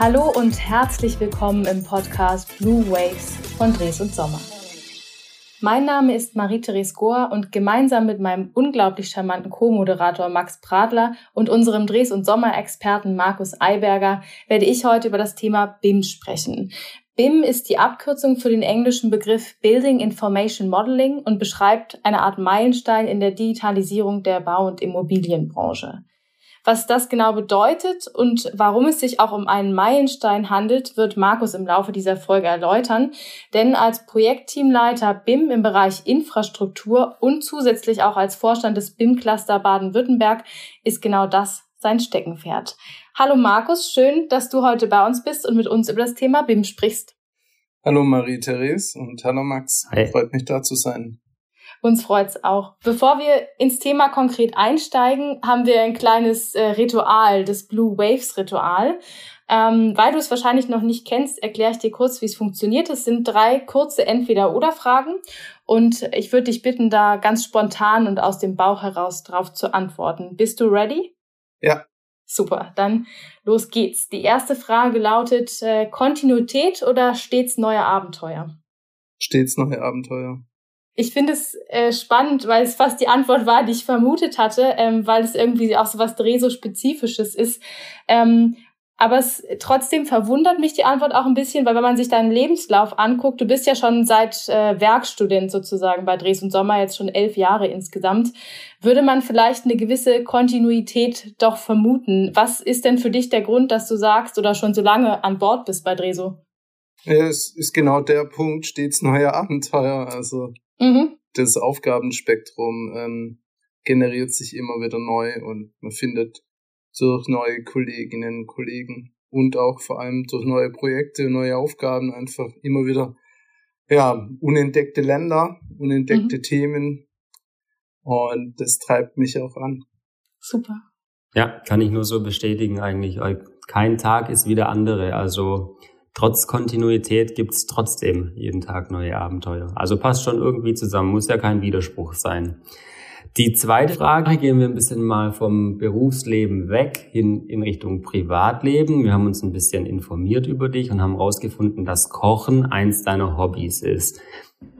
Hallo und herzlich willkommen im Podcast Blue Waves von Dres und Sommer. Mein Name ist Marie-Therese Gohr und gemeinsam mit meinem unglaublich charmanten Co-Moderator Max Pradler und unserem Dres- und Sommer-Experten Markus Eiberger werde ich heute über das Thema BIM sprechen. BIM ist die Abkürzung für den englischen Begriff Building Information Modeling und beschreibt eine Art Meilenstein in der Digitalisierung der Bau- und Immobilienbranche. Was das genau bedeutet und warum es sich auch um einen Meilenstein handelt, wird Markus im Laufe dieser Folge erläutern. Denn als Projektteamleiter BIM im Bereich Infrastruktur und zusätzlich auch als Vorstand des BIM-Cluster Baden-Württemberg ist genau das sein Steckenpferd. Hallo Markus, schön, dass du heute bei uns bist und mit uns über das Thema BIM sprichst. Hallo Marie-Therese und hallo Max. Hi. Freut mich da zu sein. Uns freut's auch. Bevor wir ins Thema konkret einsteigen, haben wir ein kleines äh, Ritual, das Blue Waves Ritual. Ähm, weil du es wahrscheinlich noch nicht kennst, erkläre ich dir kurz, wie es funktioniert. Es sind drei kurze Entweder-Oder-Fragen und ich würde dich bitten, da ganz spontan und aus dem Bauch heraus drauf zu antworten. Bist du ready? Ja. Super, dann los geht's. Die erste Frage lautet äh, Kontinuität oder stets neue Abenteuer? Stets neue Abenteuer. Ich finde es äh, spannend, weil es fast die Antwort war, die ich vermutet hatte, ähm, weil es irgendwie auch so was Dreso-spezifisches ist. Ähm, aber es trotzdem verwundert mich die Antwort auch ein bisschen, weil wenn man sich deinen Lebenslauf anguckt, du bist ja schon seit äh, Werkstudent sozusagen bei Dres und Sommer, jetzt schon elf Jahre insgesamt, würde man vielleicht eine gewisse Kontinuität doch vermuten. Was ist denn für dich der Grund, dass du sagst oder schon so lange an Bord bist bei Dreso? Ja, es ist genau der Punkt, stets neue Abenteuer. Also Mhm. das Aufgabenspektrum ähm, generiert sich immer wieder neu und man findet durch neue Kolleginnen und Kollegen und auch vor allem durch neue Projekte, neue Aufgaben einfach immer wieder ja, unentdeckte Länder, unentdeckte Mhm. Themen und das treibt mich auch an. Super. Ja, kann ich nur so bestätigen eigentlich. Kein Tag ist wie der andere. Also trotz Kontinuität gibt's trotzdem jeden Tag neue Abenteuer. Also passt schon irgendwie zusammen, muss ja kein Widerspruch sein. Die zweite Frage gehen wir ein bisschen mal vom Berufsleben weg hin in Richtung Privatleben. Wir haben uns ein bisschen informiert über dich und haben herausgefunden, dass Kochen eins deiner Hobbys ist.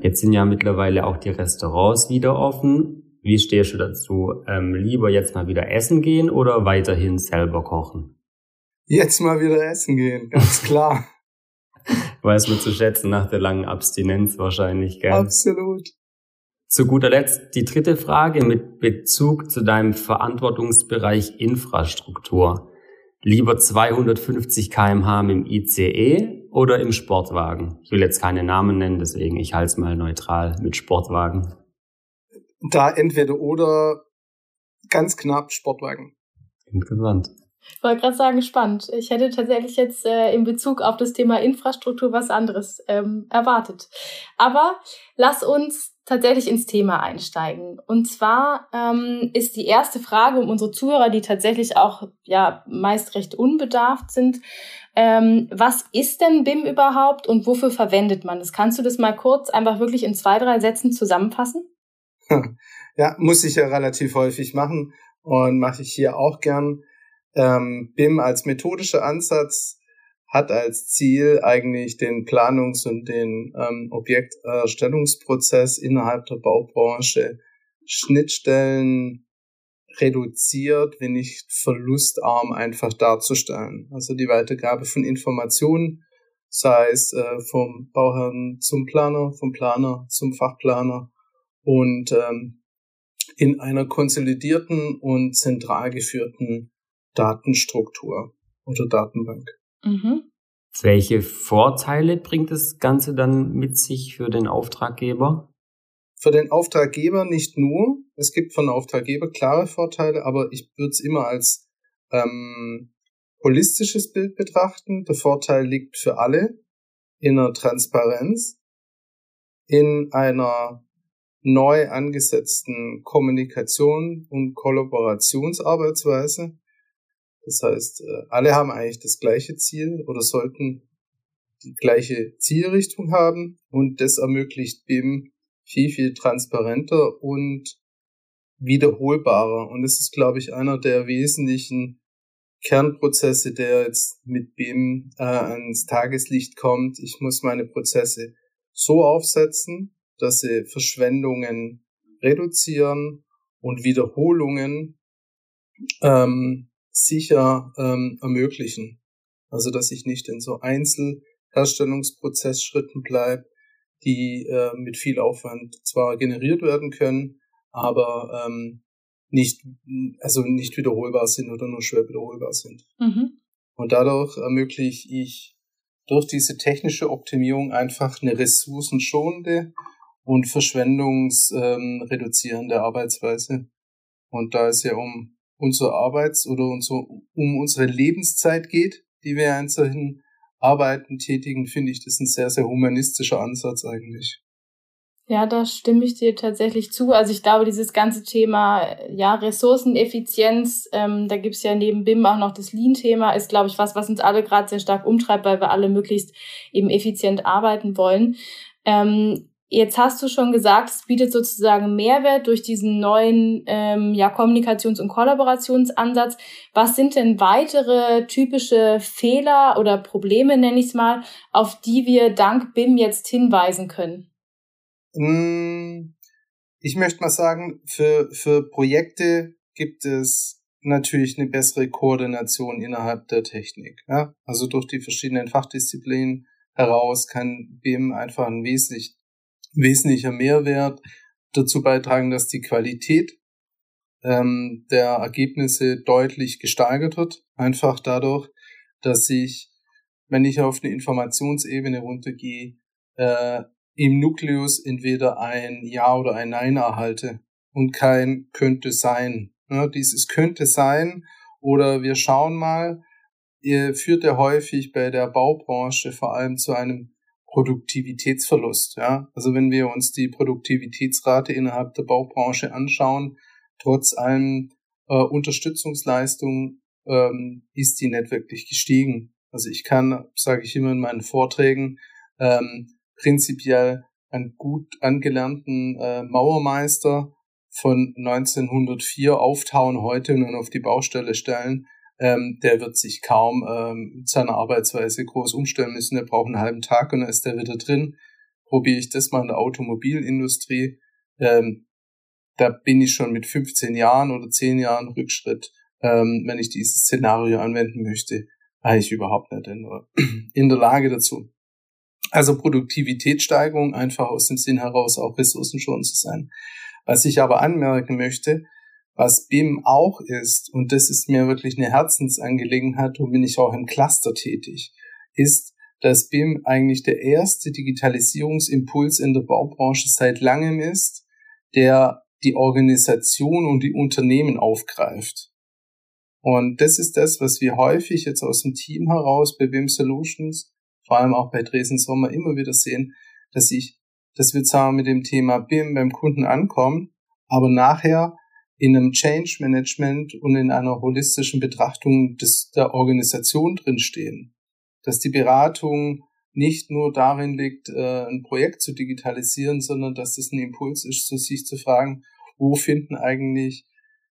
Jetzt sind ja mittlerweile auch die Restaurants wieder offen. Wie stehst du dazu? Ähm, lieber jetzt mal wieder essen gehen oder weiterhin selber kochen? Jetzt mal wieder essen gehen, ganz klar. Weiß man zu schätzen nach der langen Abstinenz wahrscheinlich, gell? Absolut. Zu guter Letzt die dritte Frage mit Bezug zu deinem Verantwortungsbereich Infrastruktur. Lieber 250 kmh im ICE oder im Sportwagen? Ich will jetzt keine Namen nennen, deswegen ich halte es mal neutral mit Sportwagen. Da entweder oder ganz knapp Sportwagen. Interessant. Ich wollte gerade sagen, spannend. Ich hätte tatsächlich jetzt äh, in Bezug auf das Thema Infrastruktur was anderes ähm, erwartet. Aber lass uns tatsächlich ins Thema einsteigen. Und zwar ähm, ist die erste Frage um unsere Zuhörer, die tatsächlich auch ja meist recht unbedarft sind. Ähm, was ist denn BIM überhaupt und wofür verwendet man das? Kannst du das mal kurz einfach wirklich in zwei, drei Sätzen zusammenfassen? Ja, muss ich ja relativ häufig machen und mache ich hier auch gern. Ähm, BIM als methodischer Ansatz hat als Ziel eigentlich den Planungs- und den ähm, Objekterstellungsprozess innerhalb der Baubranche Schnittstellen reduziert, wenn nicht verlustarm einfach darzustellen. Also die Weitergabe von Informationen, sei es äh, vom Bauherrn zum Planer, vom Planer zum Fachplaner und ähm, in einer konsolidierten und zentral geführten Datenstruktur oder Datenbank. Mhm. Welche Vorteile bringt das Ganze dann mit sich für den Auftraggeber? Für den Auftraggeber nicht nur. Es gibt von Auftraggeber klare Vorteile, aber ich würde es immer als ähm, holistisches Bild betrachten. Der Vorteil liegt für alle in einer Transparenz, in einer neu angesetzten Kommunikation und Kollaborationsarbeitsweise. Das heißt, äh, alle haben eigentlich das gleiche Ziel oder sollten die gleiche Zielrichtung haben und das ermöglicht BIM viel, viel transparenter und wiederholbarer. Und das ist, glaube ich, einer der wesentlichen Kernprozesse, der jetzt mit BIM äh, ans Tageslicht kommt. Ich muss meine Prozesse so aufsetzen, dass sie Verschwendungen reduzieren und Wiederholungen ähm, sicher ähm, ermöglichen. Also dass ich nicht in so Einzelherstellungsprozessschritten bleibe, die äh, mit viel Aufwand zwar generiert werden können, aber ähm, nicht, also nicht wiederholbar sind oder nur schwer wiederholbar sind. Mhm. Und dadurch ermögliche ich durch diese technische Optimierung einfach eine ressourcenschonende und verschwendungsreduzierende ähm, Arbeitsweise. Und da es ja um unsere Arbeits- oder unsere, um unsere Lebenszeit geht, die wir in solchen Arbeiten tätigen, finde ich das ein sehr, sehr humanistischer Ansatz eigentlich. Ja, da stimme ich dir tatsächlich zu. Also ich glaube, dieses ganze Thema, ja, Ressourceneffizienz, ähm, da gibt's ja neben BIM auch noch das Lean-Thema, ist, glaube ich, was, was uns alle gerade sehr stark umtreibt, weil wir alle möglichst eben effizient arbeiten wollen. Ähm, jetzt hast du schon gesagt, es bietet sozusagen Mehrwert durch diesen neuen ähm, ja, Kommunikations- und Kollaborationsansatz. Was sind denn weitere typische Fehler oder Probleme, nenne ich es mal, auf die wir dank BIM jetzt hinweisen können? Hm, ich möchte mal sagen, für, für Projekte gibt es natürlich eine bessere Koordination innerhalb der Technik. Ja? Also durch die verschiedenen Fachdisziplinen heraus kann BIM einfach ein wesentlich, wesentlicher Mehrwert dazu beitragen, dass die Qualität ähm, der Ergebnisse deutlich gesteigert wird. Einfach dadurch, dass ich, wenn ich auf eine Informationsebene runtergehe, äh, im Nukleus entweder ein Ja oder ein Nein erhalte und kein könnte sein. Ja, dieses könnte sein oder wir schauen mal, führt ja häufig bei der Baubranche vor allem zu einem Produktivitätsverlust. Ja? Also wenn wir uns die Produktivitätsrate innerhalb der Baubranche anschauen, trotz allen äh, Unterstützungsleistungen ähm, ist die nicht wirklich gestiegen. Also ich kann, sage ich immer in meinen Vorträgen, ähm, prinzipiell einen gut angelernten äh, Mauermeister von 1904 auftauen heute und auf die Baustelle stellen, ähm, der wird sich kaum ähm, seiner Arbeitsweise groß umstellen müssen. Der braucht einen halben Tag und dann ist der wieder drin. Probiere ich das mal in der Automobilindustrie. Ähm, da bin ich schon mit 15 Jahren oder 10 Jahren Rückschritt, ähm, wenn ich dieses Szenario anwenden möchte, eigentlich überhaupt nicht in in der Lage dazu. Also Produktivitätssteigerung einfach aus dem Sinn heraus auch ressourcenschonend zu sein. Was ich aber anmerken möchte, was BIM auch ist, und das ist mir wirklich eine Herzensangelegenheit und bin ich auch im Cluster tätig, ist, dass BIM eigentlich der erste Digitalisierungsimpuls in der Baubranche seit langem ist, der die Organisation und die Unternehmen aufgreift. Und das ist das, was wir häufig jetzt aus dem Team heraus bei BIM Solutions vor allem auch bei Dresden Sommer immer wieder sehen, dass ich, dass wir zwar mit dem Thema BIM beim Kunden ankommen, aber nachher in einem Change Management und in einer holistischen Betrachtung des, der Organisation drinstehen. Dass die Beratung nicht nur darin liegt, äh, ein Projekt zu digitalisieren, sondern dass es ein Impuls ist, sich zu fragen, wo finden eigentlich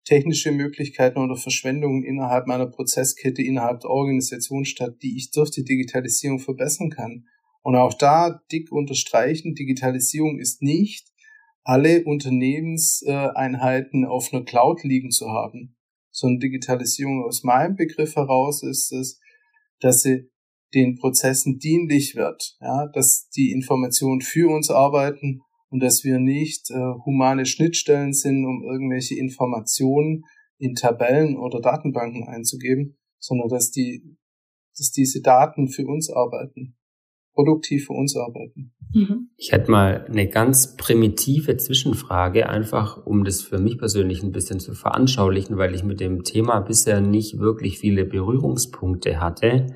technische Möglichkeiten oder Verschwendungen innerhalb meiner Prozesskette, innerhalb der Organisation statt, die ich durch die Digitalisierung verbessern kann. Und auch da dick unterstreichen, Digitalisierung ist nicht, alle Unternehmenseinheiten auf einer Cloud liegen zu haben, sondern Digitalisierung aus meinem Begriff heraus ist es, dass sie den Prozessen dienlich wird, ja, dass die Informationen für uns arbeiten und dass wir nicht äh, humane Schnittstellen sind, um irgendwelche Informationen in Tabellen oder Datenbanken einzugeben, sondern dass die, dass diese Daten für uns arbeiten, produktiv für uns arbeiten. Mhm. Ich hätte mal eine ganz primitive Zwischenfrage, einfach um das für mich persönlich ein bisschen zu veranschaulichen, weil ich mit dem Thema bisher nicht wirklich viele Berührungspunkte hatte.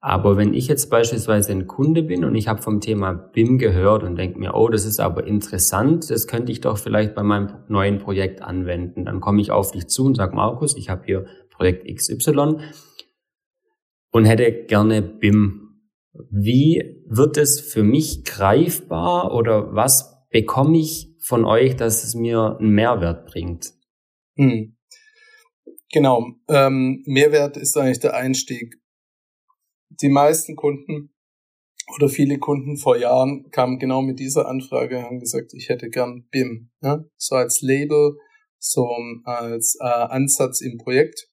Aber wenn ich jetzt beispielsweise ein Kunde bin und ich habe vom Thema BIM gehört und denke mir, oh, das ist aber interessant, das könnte ich doch vielleicht bei meinem neuen Projekt anwenden. Dann komme ich auf dich zu und sage, Markus, ich habe hier Projekt XY und hätte gerne BIM. Wie wird es für mich greifbar oder was bekomme ich von euch, dass es mir einen Mehrwert bringt? Hm. Genau. Ähm, Mehrwert ist eigentlich der Einstieg. Die meisten Kunden oder viele Kunden vor Jahren kamen genau mit dieser Anfrage, haben gesagt, ich hätte gern BIM, ne? so als Label, so als äh, Ansatz im Projekt.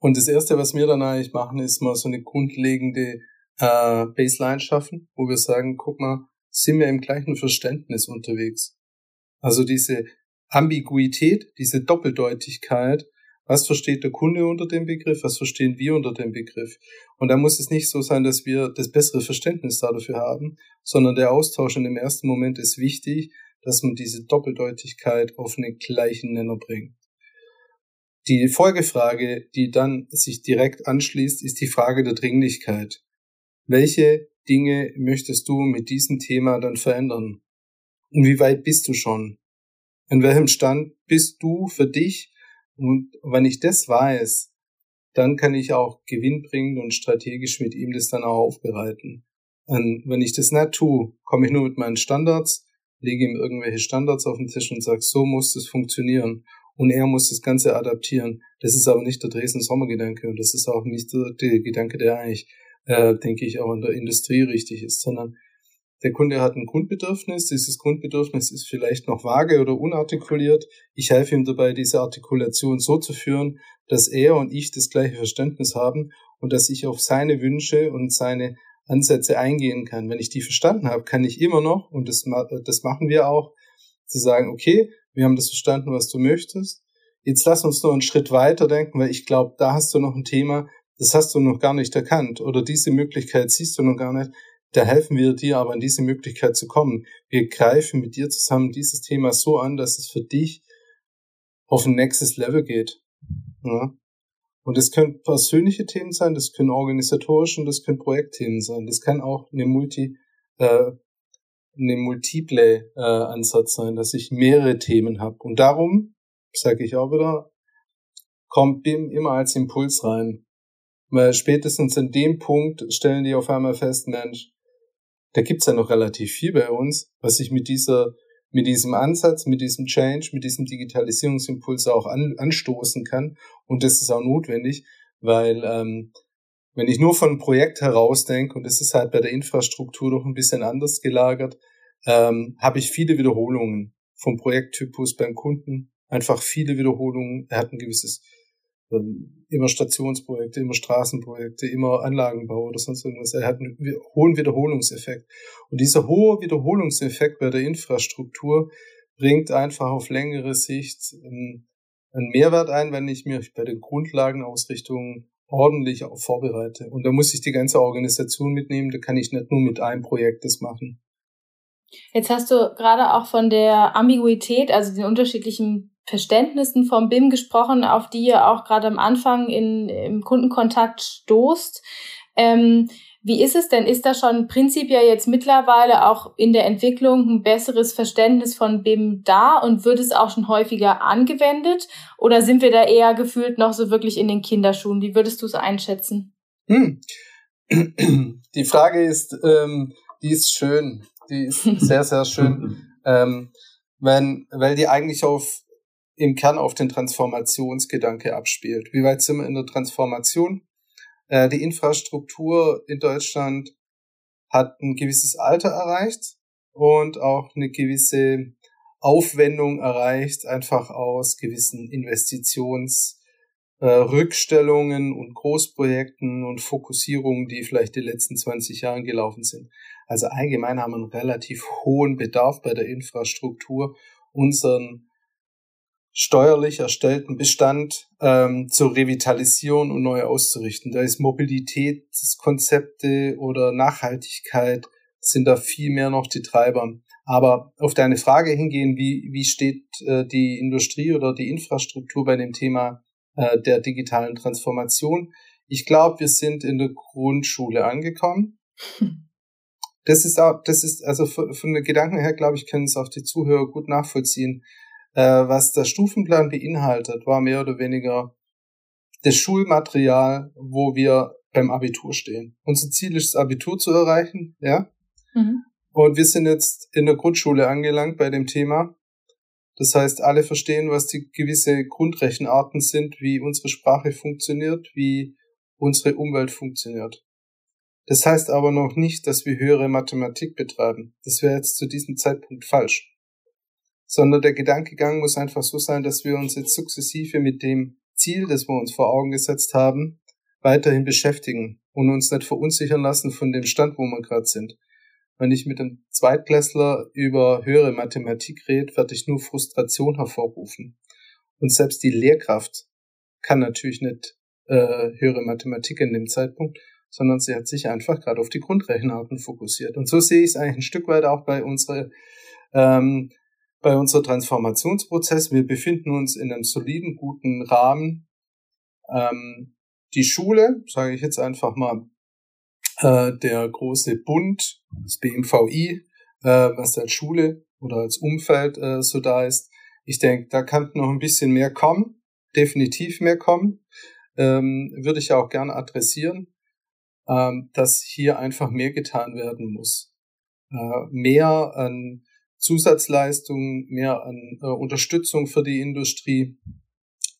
Und das Erste, was wir dann eigentlich machen, ist mal so eine grundlegende äh, Baseline schaffen, wo wir sagen, guck mal, sind wir im gleichen Verständnis unterwegs. Also diese Ambiguität, diese Doppeldeutigkeit, was versteht der Kunde unter dem Begriff, was verstehen wir unter dem Begriff. Und da muss es nicht so sein, dass wir das bessere Verständnis dafür haben, sondern der Austausch in dem ersten Moment ist wichtig, dass man diese Doppeldeutigkeit auf einen gleichen Nenner bringt. Die Folgefrage, die dann sich direkt anschließt, ist die Frage der Dringlichkeit. Welche Dinge möchtest du mit diesem Thema dann verändern? Und wie weit bist du schon? In welchem Stand bist du für dich? Und wenn ich das weiß, dann kann ich auch gewinnbringend und strategisch mit ihm das dann auch aufbereiten. Und wenn ich das nicht tue, komme ich nur mit meinen Standards, lege ihm irgendwelche Standards auf den Tisch und sage, so muss das funktionieren und er muss das Ganze adaptieren. Das ist aber nicht der Dresden-Sommergedanke und das ist auch nicht der, der Gedanke, der eigentlich, äh, denke ich, auch in der Industrie richtig ist, sondern der Kunde hat ein Grundbedürfnis, dieses Grundbedürfnis ist vielleicht noch vage oder unartikuliert. Ich helfe ihm dabei, diese Artikulation so zu führen, dass er und ich das gleiche Verständnis haben und dass ich auf seine Wünsche und seine Ansätze eingehen kann. Wenn ich die verstanden habe, kann ich immer noch, und das, das machen wir auch, zu sagen, okay, wir haben das verstanden, was du möchtest. Jetzt lass uns noch einen Schritt weiter denken, weil ich glaube, da hast du noch ein Thema, das hast du noch gar nicht erkannt oder diese Möglichkeit siehst du noch gar nicht. Da helfen wir dir aber an diese Möglichkeit zu kommen. Wir greifen mit dir zusammen dieses Thema so an, dass es für dich auf ein nächstes Level geht. Ja? Und das können persönliche Themen sein, das können organisatorische und das können Projektthemen sein. Das kann auch eine Multi, äh, eine multiple äh, Ansatz sein, dass ich mehrere Themen habe. Und darum, sage ich auch wieder, kommt BIM immer als Impuls rein. Weil spätestens in dem Punkt stellen die auf einmal fest, Mensch, da gibt's ja noch relativ viel bei uns, was ich mit dieser, mit diesem Ansatz, mit diesem Change, mit diesem Digitalisierungsimpuls auch an, anstoßen kann. Und das ist auch notwendig, weil ähm, wenn ich nur von einem Projekt herausdenke, und das ist halt bei der Infrastruktur doch ein bisschen anders gelagert, ähm, habe ich viele Wiederholungen vom Projekttypus beim Kunden. Einfach viele Wiederholungen. Er hat ein gewisses, immer Stationsprojekte, immer Straßenprojekte, immer Anlagenbau oder sonst irgendwas. Er hat einen hohen Wiederholungseffekt. Und dieser hohe Wiederholungseffekt bei der Infrastruktur bringt einfach auf längere Sicht ähm, einen Mehrwert ein, wenn ich mich bei den Grundlagenausrichtungen ordentlich auch vorbereite. Und da muss ich die ganze Organisation mitnehmen, da kann ich nicht nur mit einem Projekt das machen. Jetzt hast du gerade auch von der Ambiguität, also den unterschiedlichen Verständnissen vom BIM gesprochen, auf die ihr auch gerade am Anfang in, im Kundenkontakt stoßt. Ähm, wie ist es denn? Ist da schon prinzipiell jetzt mittlerweile auch in der Entwicklung ein besseres Verständnis von BIM da und wird es auch schon häufiger angewendet? Oder sind wir da eher gefühlt noch so wirklich in den Kinderschuhen? Wie würdest du es einschätzen? Hm. Die Frage ist, ähm, die ist schön. Die ist sehr, sehr schön. ähm, wenn, weil die eigentlich auf im Kern auf den Transformationsgedanke abspielt. Wie weit sind wir in der Transformation? Äh, die Infrastruktur in Deutschland hat ein gewisses Alter erreicht und auch eine gewisse Aufwendung erreicht, einfach aus gewissen Investitionsrückstellungen äh, und Großprojekten und Fokussierungen, die vielleicht die letzten 20 Jahre gelaufen sind. Also allgemein haben wir einen relativ hohen Bedarf bei der Infrastruktur, unseren steuerlich erstellten Bestand ähm, zu revitalisieren und neu auszurichten. Da ist Mobilitätskonzepte oder Nachhaltigkeit sind da viel mehr noch die Treiber. Aber auf deine Frage hingehen, wie, wie steht äh, die Industrie oder die Infrastruktur bei dem Thema äh, der digitalen Transformation? Ich glaube, wir sind in der Grundschule angekommen. Das ist auch, das ist, also von, von den Gedanken her, glaube ich, können es auch die Zuhörer gut nachvollziehen. Äh, was der Stufenplan beinhaltet, war mehr oder weniger das Schulmaterial, wo wir beim Abitur stehen. Unser Ziel ist, das Abitur zu erreichen, ja. Mhm. Und wir sind jetzt in der Grundschule angelangt bei dem Thema. Das heißt, alle verstehen, was die gewisse Grundrechenarten sind, wie unsere Sprache funktioniert, wie unsere Umwelt funktioniert. Das heißt aber noch nicht, dass wir höhere Mathematik betreiben. Das wäre jetzt zu diesem Zeitpunkt falsch. Sondern der Gedankegang muss einfach so sein, dass wir uns jetzt sukzessive mit dem Ziel, das wir uns vor Augen gesetzt haben, weiterhin beschäftigen und uns nicht verunsichern lassen von dem Stand, wo wir gerade sind. Wenn ich mit einem Zweitklässler über höhere Mathematik rede, werde ich nur Frustration hervorrufen. Und selbst die Lehrkraft kann natürlich nicht äh, höhere Mathematik in dem Zeitpunkt, sondern sie hat sich einfach gerade auf die Grundrechenarten fokussiert. Und so sehe ich es eigentlich ein Stück weit auch bei unserer ähm, bei unserer Transformationsprozess. Wir befinden uns in einem soliden, guten Rahmen. Ähm, die Schule, sage ich jetzt einfach mal, äh, der große Bund, das BMVI, äh, was als Schule oder als Umfeld äh, so da ist. Ich denke, da kann noch ein bisschen mehr kommen, definitiv mehr kommen. Ähm, würde ich auch gerne adressieren, dass hier einfach mehr getan werden muss. Äh, mehr an Zusatzleistungen, mehr an äh, Unterstützung für die Industrie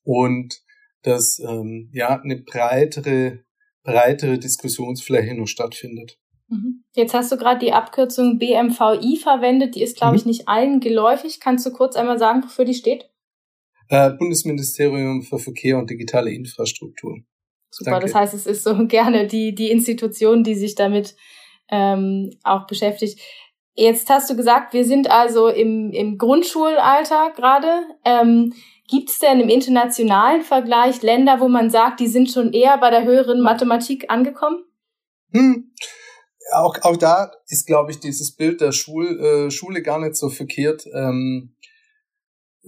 und dass ähm, ja eine breitere breitere Diskussionsfläche noch stattfindet. Mhm. Jetzt hast du gerade die Abkürzung BMVI verwendet, die ist, glaube mhm. ich, nicht allen geläufig. Kannst du kurz einmal sagen, wofür die steht? Äh, Bundesministerium für Verkehr und digitale Infrastruktur. Super, Danke. das heißt, es ist so gerne die, die Institution, die sich damit ähm, auch beschäftigt. Jetzt hast du gesagt, wir sind also im, im Grundschulalter gerade. Ähm, Gibt es denn im internationalen Vergleich Länder, wo man sagt, die sind schon eher bei der höheren Mathematik angekommen? Hm. Auch, auch da ist, glaube ich, dieses Bild der Schul, äh, Schule gar nicht so verkehrt. Ähm,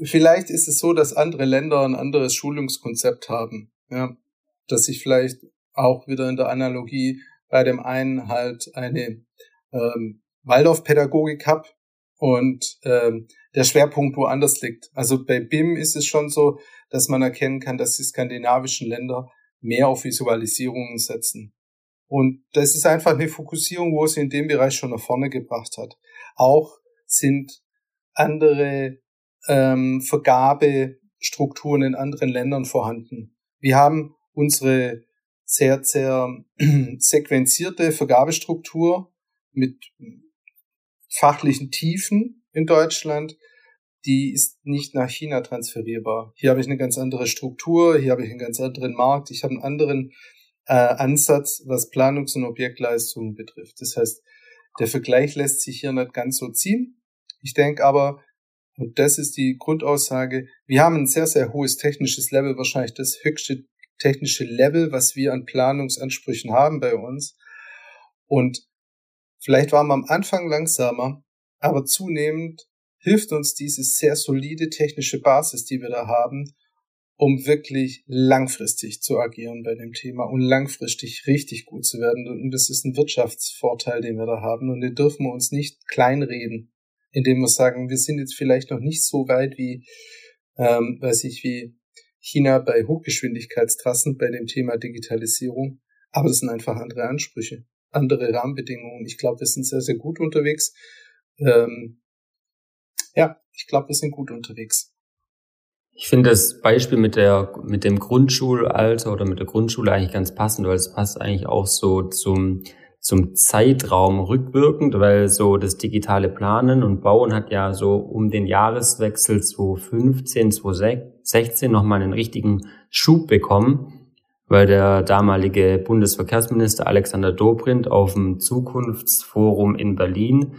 vielleicht ist es so, dass andere Länder ein anderes Schulungskonzept haben. Ja? Dass ich vielleicht auch wieder in der Analogie bei dem einen halt eine ähm, Waldorfpädagogik habe und ähm, der Schwerpunkt woanders liegt. Also bei BIM ist es schon so, dass man erkennen kann, dass die skandinavischen Länder mehr auf Visualisierungen setzen. Und das ist einfach eine Fokussierung, wo sie in dem Bereich schon nach vorne gebracht hat. Auch sind andere ähm, Vergabestrukturen in anderen Ländern vorhanden. Wir haben unsere sehr, sehr sequenzierte Vergabestruktur mit fachlichen Tiefen in Deutschland, die ist nicht nach China transferierbar. Hier habe ich eine ganz andere Struktur, hier habe ich einen ganz anderen Markt, ich habe einen anderen äh, Ansatz, was Planungs- und Objektleistungen betrifft. Das heißt, der Vergleich lässt sich hier nicht ganz so ziehen. Ich denke aber, und das ist die Grundaussage, wir haben ein sehr, sehr hohes technisches Level, wahrscheinlich das höchste technische Level, was wir an Planungsansprüchen haben bei uns. Und Vielleicht waren wir am Anfang langsamer, aber zunehmend hilft uns diese sehr solide technische Basis, die wir da haben, um wirklich langfristig zu agieren bei dem Thema und langfristig richtig gut zu werden. Und das ist ein Wirtschaftsvorteil, den wir da haben. Und den dürfen wir uns nicht kleinreden, indem wir sagen, wir sind jetzt vielleicht noch nicht so weit wie, ähm, weiß ich, wie China bei Hochgeschwindigkeitstrassen bei dem Thema Digitalisierung. Aber das sind einfach andere Ansprüche andere Rahmenbedingungen. Ich glaube, wir sind sehr, sehr gut unterwegs. Ähm, ja, ich glaube, wir sind gut unterwegs. Ich finde das Beispiel mit der mit dem Grundschulalter oder mit der Grundschule eigentlich ganz passend, weil es passt eigentlich auch so zum zum Zeitraum rückwirkend, weil so das digitale Planen und Bauen hat ja so um den Jahreswechsel 2015, 2016 nochmal einen richtigen Schub bekommen weil der damalige Bundesverkehrsminister Alexander Dobrindt auf dem Zukunftsforum in Berlin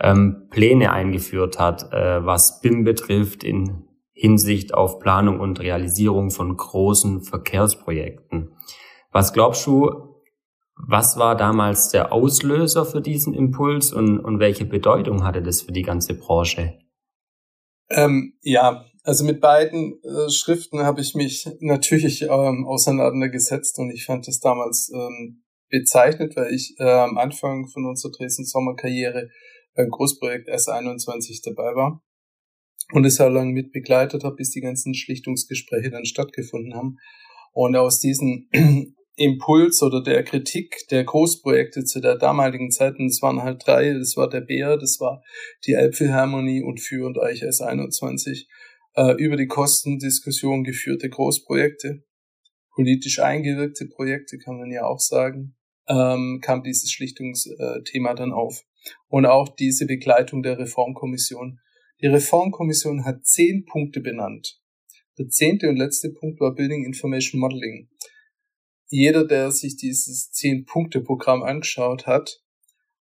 ähm, Pläne eingeführt hat, äh, was BIM betrifft in Hinsicht auf Planung und Realisierung von großen Verkehrsprojekten. Was glaubst du, was war damals der Auslöser für diesen Impuls und, und welche Bedeutung hatte das für die ganze Branche? Ähm, ja, also mit beiden äh, Schriften habe ich mich natürlich ähm, auseinandergesetzt und ich fand das damals ähm, bezeichnet, weil ich äh, am Anfang von unserer Dresden Sommerkarriere beim Großprojekt S21 dabei war und es ja lang mit begleitet habe, bis die ganzen Schlichtungsgespräche dann stattgefunden haben. Und aus diesen Impuls oder der Kritik der Großprojekte zu der damaligen Zeit, und es waren halt drei, das war der Bär, das war die Elbphilharmonie und führend eigentlich S21, äh, über die Kostendiskussion geführte Großprojekte, politisch eingewirkte Projekte, kann man ja auch sagen, ähm, kam dieses Schlichtungsthema dann auf. Und auch diese Begleitung der Reformkommission. Die Reformkommission hat zehn Punkte benannt. Der zehnte und letzte Punkt war Building Information Modeling jeder, der sich dieses Zehn-Punkte-Programm angeschaut hat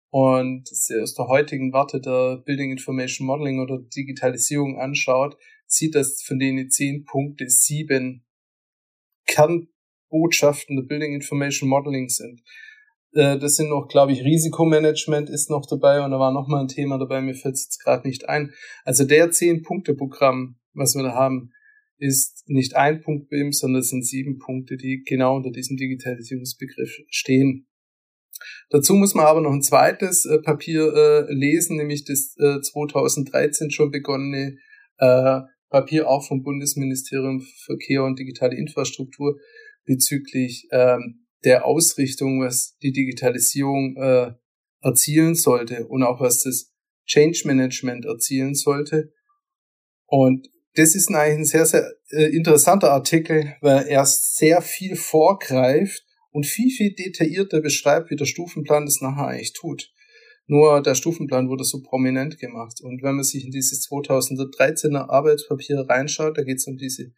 und aus der heutigen Warte der Building Information Modeling oder Digitalisierung anschaut, sieht, dass von denen zehn Punkte sieben Kernbotschaften der Building Information Modeling sind. Äh, das sind noch, glaube ich, Risikomanagement ist noch dabei und da war noch mal ein Thema dabei, mir fällt es jetzt gerade nicht ein. Also der Zehn-Punkte-Programm, was wir da haben, ist nicht ein Punkt BIM, sondern es sind sieben Punkte, die genau unter diesem Digitalisierungsbegriff stehen. Dazu muss man aber noch ein zweites äh, Papier äh, lesen, nämlich das äh, 2013 schon begonnene äh, Papier auch vom Bundesministerium für Verkehr und digitale Infrastruktur bezüglich ähm, der Ausrichtung, was die Digitalisierung äh, erzielen sollte und auch was das Change Management erzielen sollte. Und das ist eigentlich ein sehr, sehr äh, interessanter Artikel, weil er sehr viel vorgreift und viel, viel detaillierter beschreibt, wie der Stufenplan das nachher eigentlich tut. Nur der Stufenplan wurde so prominent gemacht. Und wenn man sich in dieses 2013er Arbeitspapier reinschaut, da geht es um diese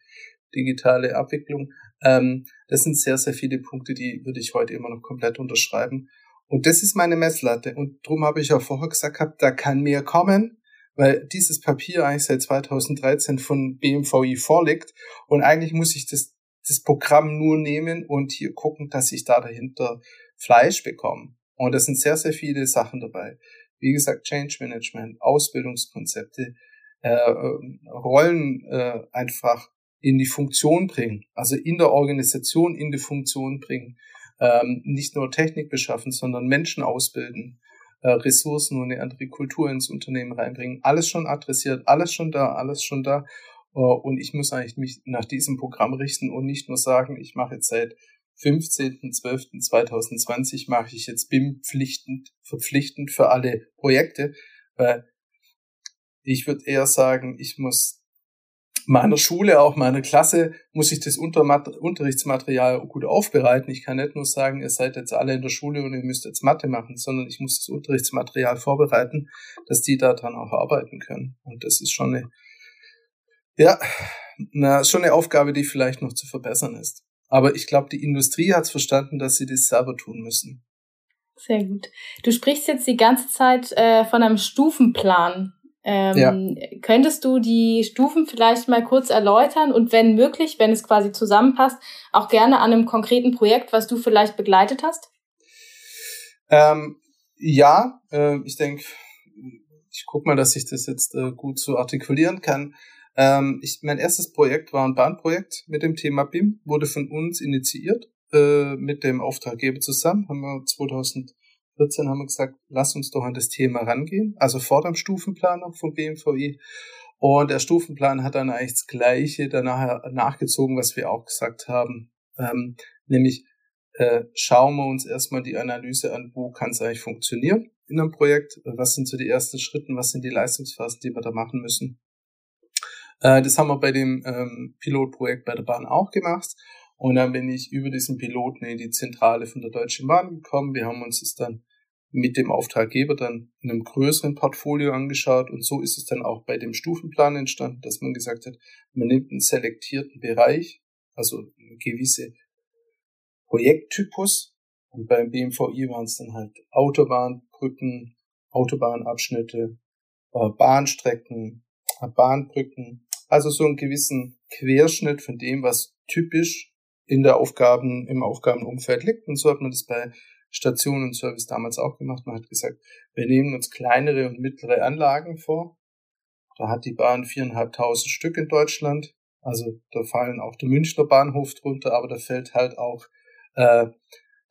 digitale Abwicklung, ähm, das sind sehr, sehr viele Punkte, die würde ich heute immer noch komplett unterschreiben. Und das ist meine Messlatte. Und darum habe ich auch vorher gesagt, da kann mehr kommen weil dieses Papier eigentlich seit 2013 von BMVI vorliegt und eigentlich muss ich das, das Programm nur nehmen und hier gucken, dass ich da dahinter Fleisch bekomme. Und da sind sehr, sehr viele Sachen dabei. Wie gesagt, Change Management, Ausbildungskonzepte, äh, Rollen äh, einfach in die Funktion bringen, also in der Organisation in die Funktion bringen, ähm, nicht nur Technik beschaffen, sondern Menschen ausbilden, äh, Ressourcen und eine andere Kultur ins Unternehmen reinbringen. Alles schon adressiert, alles schon da, alles schon da. Äh, und ich muss eigentlich mich nach diesem Programm richten und nicht nur sagen, ich mache jetzt seit 15.12.2020 mache ich jetzt BIM pflichtend, verpflichtend für alle Projekte, weil ich würde eher sagen, ich muss meiner Schule, auch meiner Klasse, muss ich das Unterrichtsmaterial gut aufbereiten. Ich kann nicht nur sagen, ihr seid jetzt alle in der Schule und ihr müsst jetzt Mathe machen, sondern ich muss das Unterrichtsmaterial vorbereiten, dass die daran auch arbeiten können. Und das ist schon eine, ja, na, schon eine Aufgabe, die vielleicht noch zu verbessern ist. Aber ich glaube, die Industrie hat es verstanden, dass sie das selber tun müssen. Sehr gut. Du sprichst jetzt die ganze Zeit äh, von einem Stufenplan. Ähm, ja. Könntest du die Stufen vielleicht mal kurz erläutern und wenn möglich, wenn es quasi zusammenpasst, auch gerne an einem konkreten Projekt, was du vielleicht begleitet hast? Ähm, ja, äh, ich denke, ich guck mal, dass ich das jetzt äh, gut so artikulieren kann. Ähm, ich, mein erstes Projekt war ein Bahnprojekt mit dem Thema BIM, wurde von uns initiiert äh, mit dem Auftraggeber zusammen, haben wir 2000 14 haben wir gesagt, lass uns doch an das Thema rangehen, also vor dem Stufenplan vom BMVI. Und der Stufenplan hat dann eigentlich das Gleiche danach nachgezogen, was wir auch gesagt haben, ähm, nämlich äh, schauen wir uns erstmal die Analyse an, wo kann es eigentlich funktionieren in einem Projekt, was sind so die ersten Schritte, was sind die Leistungsphasen, die wir da machen müssen. Äh, das haben wir bei dem ähm, Pilotprojekt bei der Bahn auch gemacht. Und dann bin ich über diesen Piloten in die Zentrale von der Deutschen Bahn gekommen. Wir haben uns das dann mit dem Auftraggeber dann in einem größeren Portfolio angeschaut. Und so ist es dann auch bei dem Stufenplan entstanden, dass man gesagt hat, man nimmt einen selektierten Bereich, also eine gewisse Projekttypus. Und beim BMVI waren es dann halt Autobahnbrücken, Autobahnabschnitte, äh, Bahnstrecken, äh, Bahnbrücken, also so einen gewissen Querschnitt von dem, was typisch in der Aufgaben, im Aufgabenumfeld liegt. Und so hat man das bei Station und Service damals auch gemacht. Man hat gesagt, wir nehmen uns kleinere und mittlere Anlagen vor. Da hat die Bahn viereinhalbtausend Stück in Deutschland. Also da fallen auch der Münchner Bahnhof drunter, aber da fällt halt auch äh,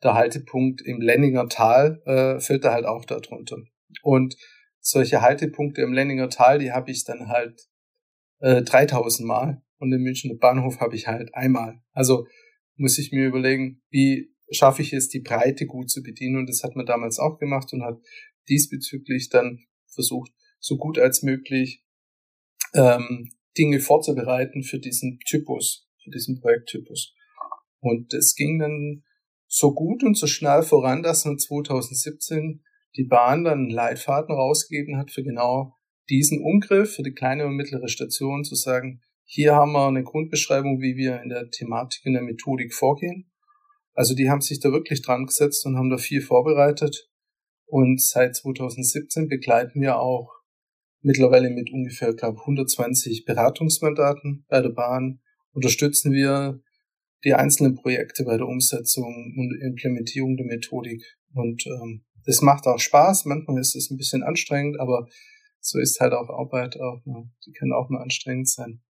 der Haltepunkt im Lenninger Tal, äh, fällt da halt auch da drunter. Und solche Haltepunkte im Lenninger Tal, die habe ich dann halt äh, 3000 Mal und den Münchner Bahnhof habe ich halt einmal. Also muss ich mir überlegen, wie schaffe ich es, die Breite gut zu bedienen. Und das hat man damals auch gemacht und hat diesbezüglich dann versucht, so gut als möglich ähm, Dinge vorzubereiten für diesen Typus, für diesen Projekttypus. Und es ging dann so gut und so schnell voran, dass man 2017 die Bahn dann einen Leitfaden rausgegeben hat für genau diesen Umgriff, für die kleine und mittlere Station zu sagen, hier haben wir eine Grundbeschreibung, wie wir in der Thematik, in der Methodik vorgehen. Also die haben sich da wirklich dran gesetzt und haben da viel vorbereitet. Und seit 2017 begleiten wir auch mittlerweile mit ungefähr, glaube 120 Beratungsmandaten bei der Bahn, unterstützen wir die einzelnen Projekte bei der Umsetzung und Implementierung der Methodik. Und ähm, das macht auch Spaß. Manchmal ist es ein bisschen anstrengend, aber so ist halt auch Arbeit auch. Ne? Die kann auch mal anstrengend sein.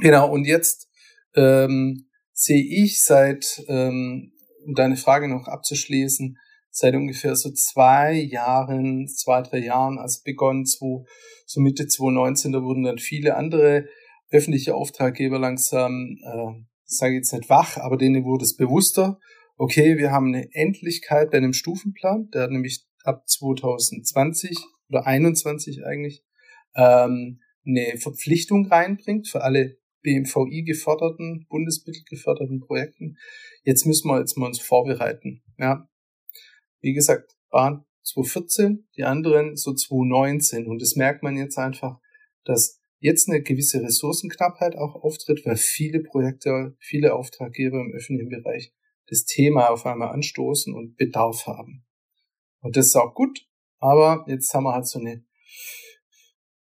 Genau. Und jetzt ähm, sehe ich seit, ähm, um deine Frage noch abzuschließen, seit ungefähr so zwei Jahren, zwei, drei Jahren, also begonnen, so, so Mitte 2019, da wurden dann viele andere öffentliche Auftraggeber langsam, äh, sage ich jetzt nicht wach, aber denen wurde es bewusster. Okay, wir haben eine Endlichkeit bei einem Stufenplan, der nämlich ab 2020 oder 21 eigentlich ähm, eine Verpflichtung reinbringt für alle BMVI geförderten, Bundesmittel geförderten Projekten. Jetzt müssen wir jetzt mal uns vorbereiten. Ja, wie gesagt, Bahn 2014, die anderen so 2019. Und das merkt man jetzt einfach, dass jetzt eine gewisse Ressourcenknappheit auch auftritt, weil viele Projekte, viele Auftraggeber im öffentlichen Bereich das Thema auf einmal anstoßen und Bedarf haben. Und das ist auch gut, aber jetzt haben wir halt so eine,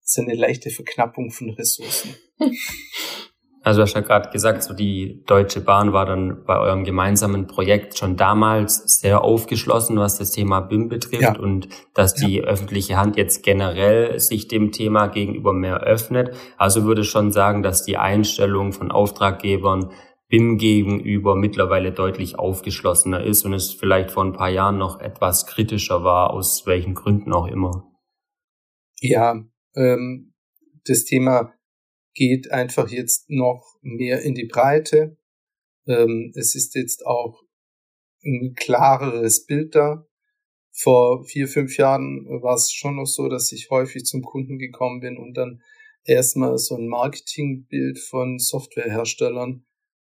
so eine leichte Verknappung von Ressourcen. Also du hast ja gerade gesagt, so die Deutsche Bahn war dann bei eurem gemeinsamen Projekt schon damals sehr aufgeschlossen, was das Thema BIM betrifft ja. und dass die ja. öffentliche Hand jetzt generell sich dem Thema gegenüber mehr öffnet. Also würde schon sagen, dass die Einstellung von Auftraggebern BIM gegenüber mittlerweile deutlich aufgeschlossener ist und es vielleicht vor ein paar Jahren noch etwas kritischer war, aus welchen Gründen auch immer. Ja, ähm, das Thema geht einfach jetzt noch mehr in die Breite. Ähm, es ist jetzt auch ein klareres Bild da. Vor vier, fünf Jahren war es schon noch so, dass ich häufig zum Kunden gekommen bin und dann erstmal so ein Marketingbild von Softwareherstellern,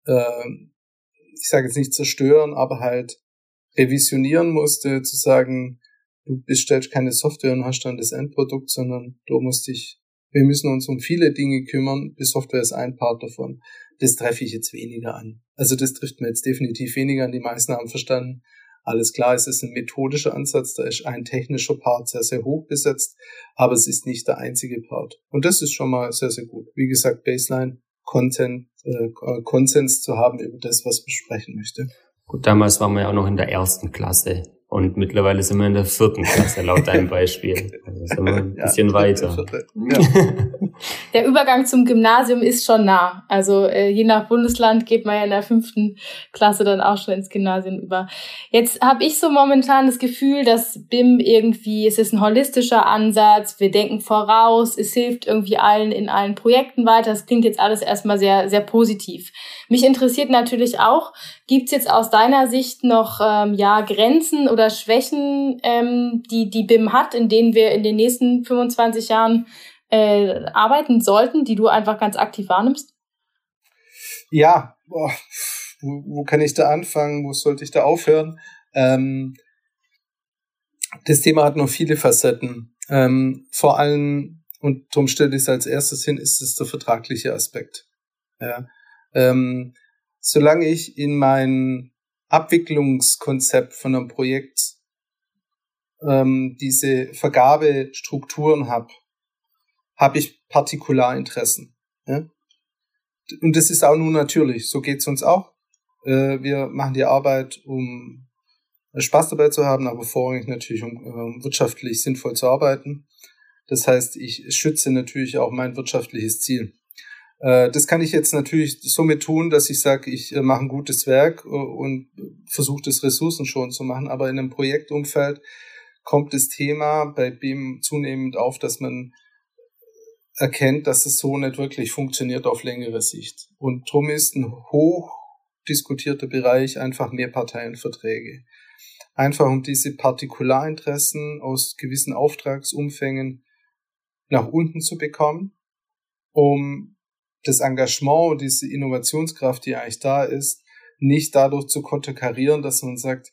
äh, ich sage jetzt nicht zerstören, aber halt revisionieren musste, zu sagen, du bestellst keine Software und hast dann das Endprodukt, sondern du musst dich wir müssen uns um viele Dinge kümmern, die Software ist ein Part davon. Das treffe ich jetzt weniger an. Also das trifft mir jetzt definitiv weniger an. Die meisten haben verstanden, alles klar, es ist ein methodischer Ansatz, da ist ein technischer Part sehr, sehr hoch besetzt, aber es ist nicht der einzige Part. Und das ist schon mal sehr, sehr gut. Wie gesagt, Baseline, Content, äh, Konsens zu haben über das, was man sprechen möchte. Gut, damals waren wir ja auch noch in der ersten Klasse. Und mittlerweile sind wir in der vierten Klasse, laut deinem Beispiel. Also sind wir ein bisschen ja, weiter. Ja. Der Übergang zum Gymnasium ist schon nah. Also äh, je nach Bundesland geht man ja in der fünften Klasse dann auch schon ins Gymnasium über. Jetzt habe ich so momentan das Gefühl, dass BIM irgendwie, es ist ein holistischer Ansatz, wir denken voraus, es hilft irgendwie allen in allen Projekten weiter. Das klingt jetzt alles erstmal sehr, sehr positiv. Mich interessiert natürlich auch, gibt es jetzt aus deiner Sicht noch ähm, ja Grenzen oder Schwächen, ähm, die die BIM hat, in denen wir in den nächsten 25 Jahren äh, arbeiten sollten, die du einfach ganz aktiv wahrnimmst? Ja, boah, wo, wo kann ich da anfangen? Wo sollte ich da aufhören? Ähm, das Thema hat noch viele Facetten. Ähm, vor allem, und darum stelle ich es als erstes hin, ist es der vertragliche Aspekt. Ja. Ähm, solange ich in mein Abwicklungskonzept von einem Projekt ähm, diese Vergabestrukturen habe, habe ich Partikularinteressen. Ja? Und das ist auch nur natürlich. So geht's uns auch. Äh, wir machen die Arbeit, um Spaß dabei zu haben, aber vorrangig natürlich, um äh, wirtschaftlich sinnvoll zu arbeiten. Das heißt, ich schütze natürlich auch mein wirtschaftliches Ziel. Äh, das kann ich jetzt natürlich somit tun, dass ich sage, ich äh, mache ein gutes Werk äh, und versuche das ressourcenschonend zu machen, aber in einem Projektumfeld kommt das Thema bei BIM zunehmend auf, dass man erkennt, dass es so nicht wirklich funktioniert auf längere Sicht. Und drum ist ein hoch diskutierter Bereich einfach Mehrparteienverträge. Einfach um diese Partikularinteressen aus gewissen Auftragsumfängen nach unten zu bekommen, um das Engagement und diese Innovationskraft, die eigentlich da ist, nicht dadurch zu konterkarieren, dass man sagt,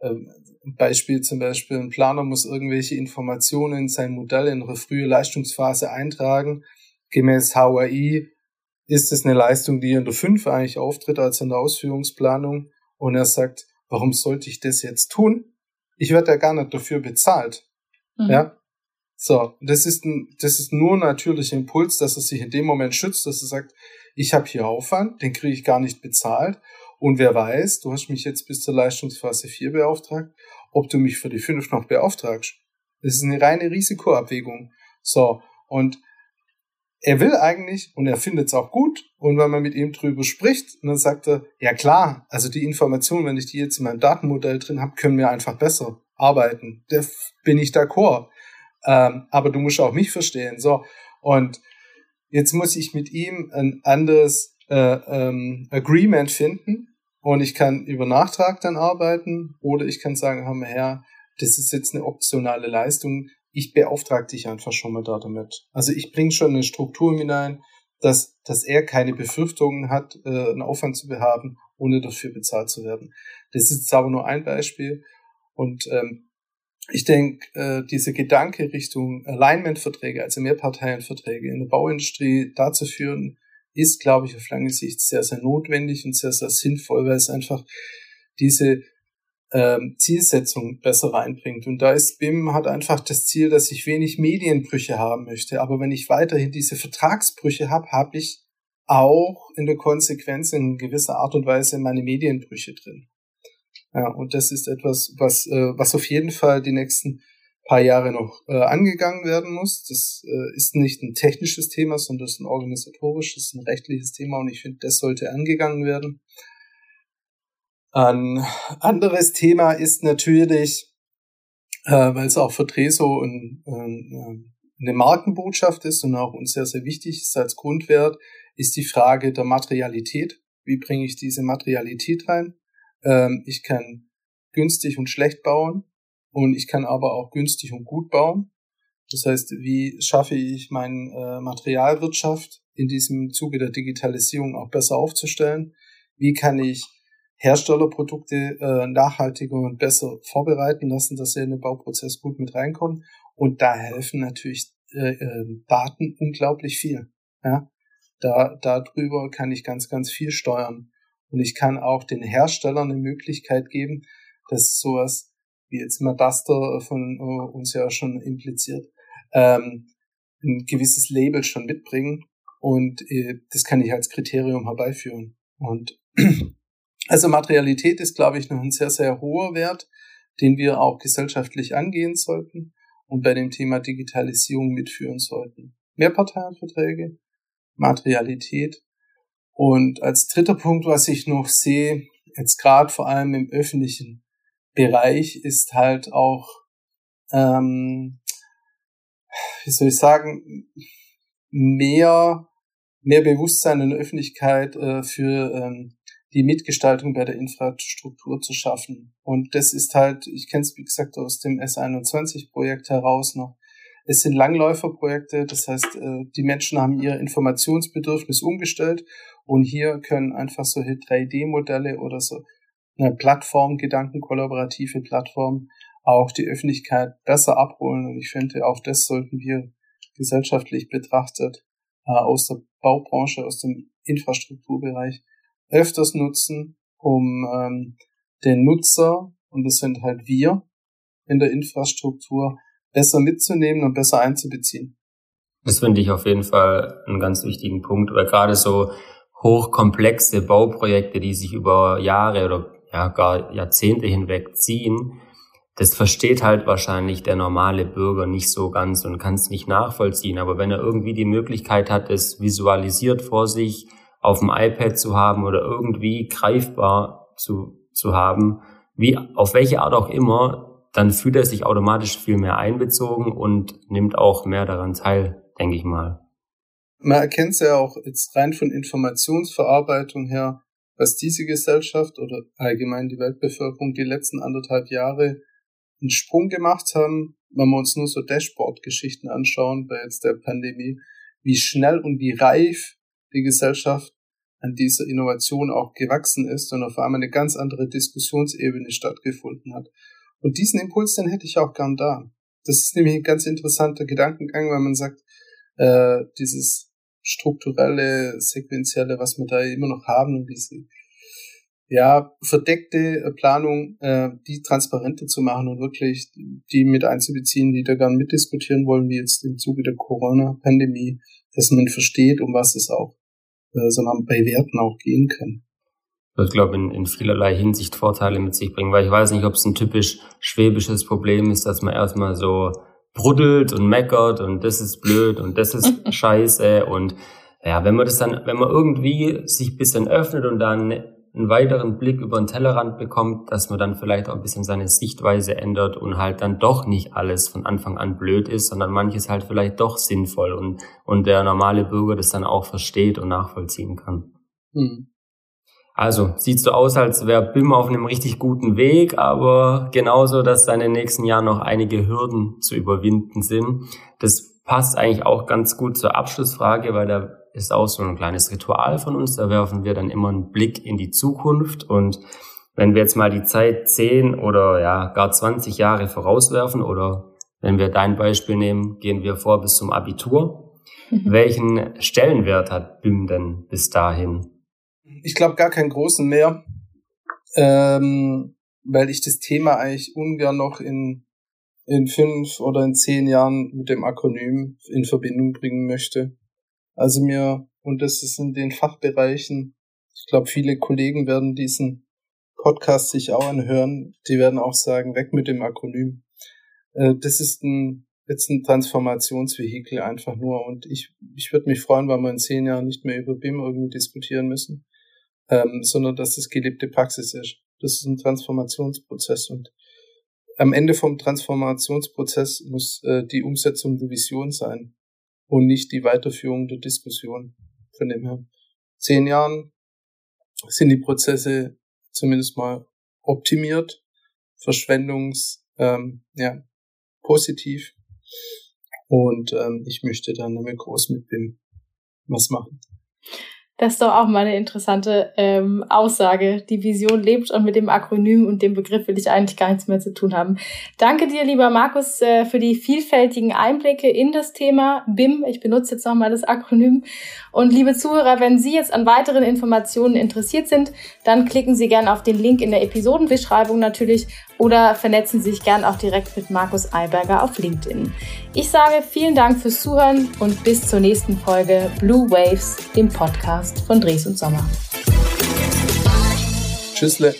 ähm, Beispiel zum Beispiel, ein Planer muss irgendwelche Informationen in sein Modell in eine frühe Leistungsphase eintragen. Gemäß HRI ist es eine Leistung, die in der 5 eigentlich auftritt als in der Ausführungsplanung. Und er sagt, warum sollte ich das jetzt tun? Ich werde ja gar nicht dafür bezahlt. Mhm. Ja. So, das ist ein, das ist nur natürlicher Impuls, dass er sich in dem Moment schützt, dass er sagt, ich habe hier Aufwand, den kriege ich gar nicht bezahlt. Und wer weiß, du hast mich jetzt bis zur Leistungsphase 4 beauftragt, ob du mich für die 5 noch beauftragst. Das ist eine reine Risikoabwägung. So, und er will eigentlich und er findet es auch gut. Und wenn man mit ihm drüber spricht, dann sagt er, ja klar, also die Informationen, wenn ich die jetzt in meinem Datenmodell drin habe, können wir einfach besser arbeiten. Da bin ich d'accord. Ähm, aber du musst auch mich verstehen. So. Und jetzt muss ich mit ihm ein anderes äh, ähm, Agreement finden. Und ich kann über Nachtrag dann arbeiten oder ich kann sagen, hör mal her, das ist jetzt eine optionale Leistung ich beauftrage dich einfach schon mal da damit. Also ich bringe schon eine Struktur hinein, dass, dass er keine Befürchtungen hat, äh, einen Aufwand zu behaben, ohne dafür bezahlt zu werden. Das ist aber nur ein Beispiel. Und ähm, ich denke, äh, diese Gedanke Richtung Alignment-Verträge, also Mehrparteienverträge in der Bauindustrie dazu führen, ist, glaube ich, auf lange Sicht sehr, sehr notwendig und sehr, sehr sinnvoll, weil es einfach diese ähm, Zielsetzung besser reinbringt. Und da ist BIM hat einfach das Ziel, dass ich wenig Medienbrüche haben möchte. Aber wenn ich weiterhin diese Vertragsbrüche habe, habe ich auch in der Konsequenz in gewisser Art und Weise meine Medienbrüche drin. Ja, und das ist etwas, was, äh, was auf jeden Fall die nächsten paar Jahre noch äh, angegangen werden muss. Das äh, ist nicht ein technisches Thema, sondern das ist ein organisatorisches, ein rechtliches Thema und ich finde, das sollte angegangen werden. Ein anderes Thema ist natürlich, äh, weil es auch für Treso ein, ein, eine Markenbotschaft ist und auch uns sehr, sehr wichtig ist als Grundwert, ist die Frage der Materialität. Wie bringe ich diese Materialität rein? Ähm, ich kann günstig und schlecht bauen und ich kann aber auch günstig und gut bauen. Das heißt, wie schaffe ich meine äh, Materialwirtschaft in diesem Zuge der Digitalisierung auch besser aufzustellen? Wie kann ich Herstellerprodukte äh, nachhaltiger und besser vorbereiten lassen, dass sie in den Bauprozess gut mit reinkommen. Und da helfen natürlich äh, äh, Daten unglaublich viel. Ja, da darüber kann ich ganz, ganz viel steuern. Und ich kann auch den Herstellern eine Möglichkeit geben, dass sowas wie jetzt Madaster von äh, uns ja schon impliziert, ähm, ein gewisses Label schon mitbringen und äh, das kann ich als Kriterium herbeiführen. Und Also Materialität ist, glaube ich, noch ein sehr, sehr hoher Wert, den wir auch gesellschaftlich angehen sollten und bei dem Thema Digitalisierung mitführen sollten. Mehrparteienverträge, Materialität und als dritter Punkt, was ich noch sehe, jetzt gerade vor allem im öffentlichen Bereich, ist halt auch, ähm, wie soll ich sagen, mehr, mehr Bewusstsein in der Öffentlichkeit äh, für ähm, die Mitgestaltung bei der Infrastruktur zu schaffen. Und das ist halt, ich kenne es wie gesagt aus dem S21-Projekt heraus noch. Es sind Langläuferprojekte, das heißt, äh, die Menschen haben ihr Informationsbedürfnis umgestellt und hier können einfach solche 3D-Modelle oder so eine Plattform, gedankenkollaborative Plattform, auch die Öffentlichkeit besser abholen. Und ich finde, auch das sollten wir gesellschaftlich betrachtet äh, aus der Baubranche, aus dem Infrastrukturbereich öfters nutzen, um ähm, den Nutzer, und das sind halt wir in der Infrastruktur, besser mitzunehmen und besser einzubeziehen. Das finde ich auf jeden Fall einen ganz wichtigen Punkt, weil gerade so hochkomplexe Bauprojekte, die sich über Jahre oder ja gar Jahrzehnte hinweg ziehen, das versteht halt wahrscheinlich der normale Bürger nicht so ganz und kann es nicht nachvollziehen. Aber wenn er irgendwie die Möglichkeit hat, es visualisiert vor sich, auf dem iPad zu haben oder irgendwie greifbar zu, zu haben, wie, auf welche Art auch immer, dann fühlt er sich automatisch viel mehr einbezogen und nimmt auch mehr daran teil, denke ich mal. Man erkennt es ja auch jetzt rein von Informationsverarbeitung her, was diese Gesellschaft oder allgemein die Weltbevölkerung die letzten anderthalb Jahre einen Sprung gemacht haben, wenn wir uns nur so Dashboard-Geschichten anschauen bei jetzt der Pandemie, wie schnell und wie reif die Gesellschaft an dieser Innovation auch gewachsen ist und auf einmal eine ganz andere Diskussionsebene stattgefunden hat. Und diesen Impuls, den hätte ich auch gern da. Das ist nämlich ein ganz interessanter Gedankengang, weil man sagt, äh, dieses strukturelle, sequentielle, was wir da immer noch haben diese ja, verdeckte Planung, äh, die transparenter zu machen und wirklich die mit einzubeziehen, die da gern mitdiskutieren wollen, wie jetzt im Zuge der Corona-Pandemie, dass man versteht, um was es auch, äh, sondern bei Werten auch gehen kann. Ich glaube, in, in vielerlei Hinsicht Vorteile mit sich bringen, weil ich weiß nicht, ob es ein typisch schwäbisches Problem ist, dass man erstmal so bruddelt und meckert und das ist blöd und das ist scheiße und ja, wenn man das dann, wenn man irgendwie sich ein bisschen öffnet und dann einen weiteren Blick über den Tellerrand bekommt, dass man dann vielleicht auch ein bisschen seine Sichtweise ändert und halt dann doch nicht alles von Anfang an blöd ist, sondern manches halt vielleicht doch sinnvoll und, und der normale Bürger das dann auch versteht und nachvollziehen kann. Hm. Also, sieht so aus, als wäre BIM auf einem richtig guten Weg, aber genauso, dass da in den nächsten Jahren noch einige Hürden zu überwinden sind. Das passt eigentlich auch ganz gut zur Abschlussfrage, weil da ist auch so ein kleines Ritual von uns. Da werfen wir dann immer einen Blick in die Zukunft und wenn wir jetzt mal die Zeit 10 oder ja gar 20 Jahre vorauswerfen oder wenn wir dein Beispiel nehmen, gehen wir vor bis zum Abitur. Welchen Stellenwert hat BIM denn bis dahin? Ich glaube gar keinen großen mehr, ähm, weil ich das Thema eigentlich ungern noch in, in fünf oder in zehn Jahren mit dem Akronym in Verbindung bringen möchte. Also mir, und das ist in den Fachbereichen, ich glaube, viele Kollegen werden diesen Podcast sich auch anhören, die werden auch sagen, weg mit dem Akronym. Äh, das ist ein, jetzt ein Transformationsvehikel einfach nur und ich, ich würde mich freuen, weil wir in zehn Jahren nicht mehr über BIM irgendwie diskutieren müssen, ähm, sondern dass das gelebte Praxis ist. Das ist ein Transformationsprozess und am Ende vom Transformationsprozess muss äh, die Umsetzung der Vision sein und nicht die Weiterführung der Diskussion. Von dem her, zehn Jahren sind die Prozesse zumindest mal optimiert, Verschwendungs, ähm, ja, positiv und ähm, ich möchte dann damit groß mit BIM was machen. Das ist doch auch mal eine interessante ähm, Aussage. Die Vision lebt und mit dem Akronym und dem Begriff will ich eigentlich gar nichts mehr zu tun haben. Danke dir, lieber Markus, äh, für die vielfältigen Einblicke in das Thema BIM. Ich benutze jetzt nochmal das Akronym. Und liebe Zuhörer, wenn Sie jetzt an weiteren Informationen interessiert sind, dann klicken Sie gerne auf den Link in der Episodenbeschreibung natürlich oder vernetzen Sie sich gern auch direkt mit Markus Eiberger auf LinkedIn. Ich sage vielen Dank fürs Zuhören und bis zur nächsten Folge Blue Waves, dem Podcast von Dres und Sommer. Tschüssle.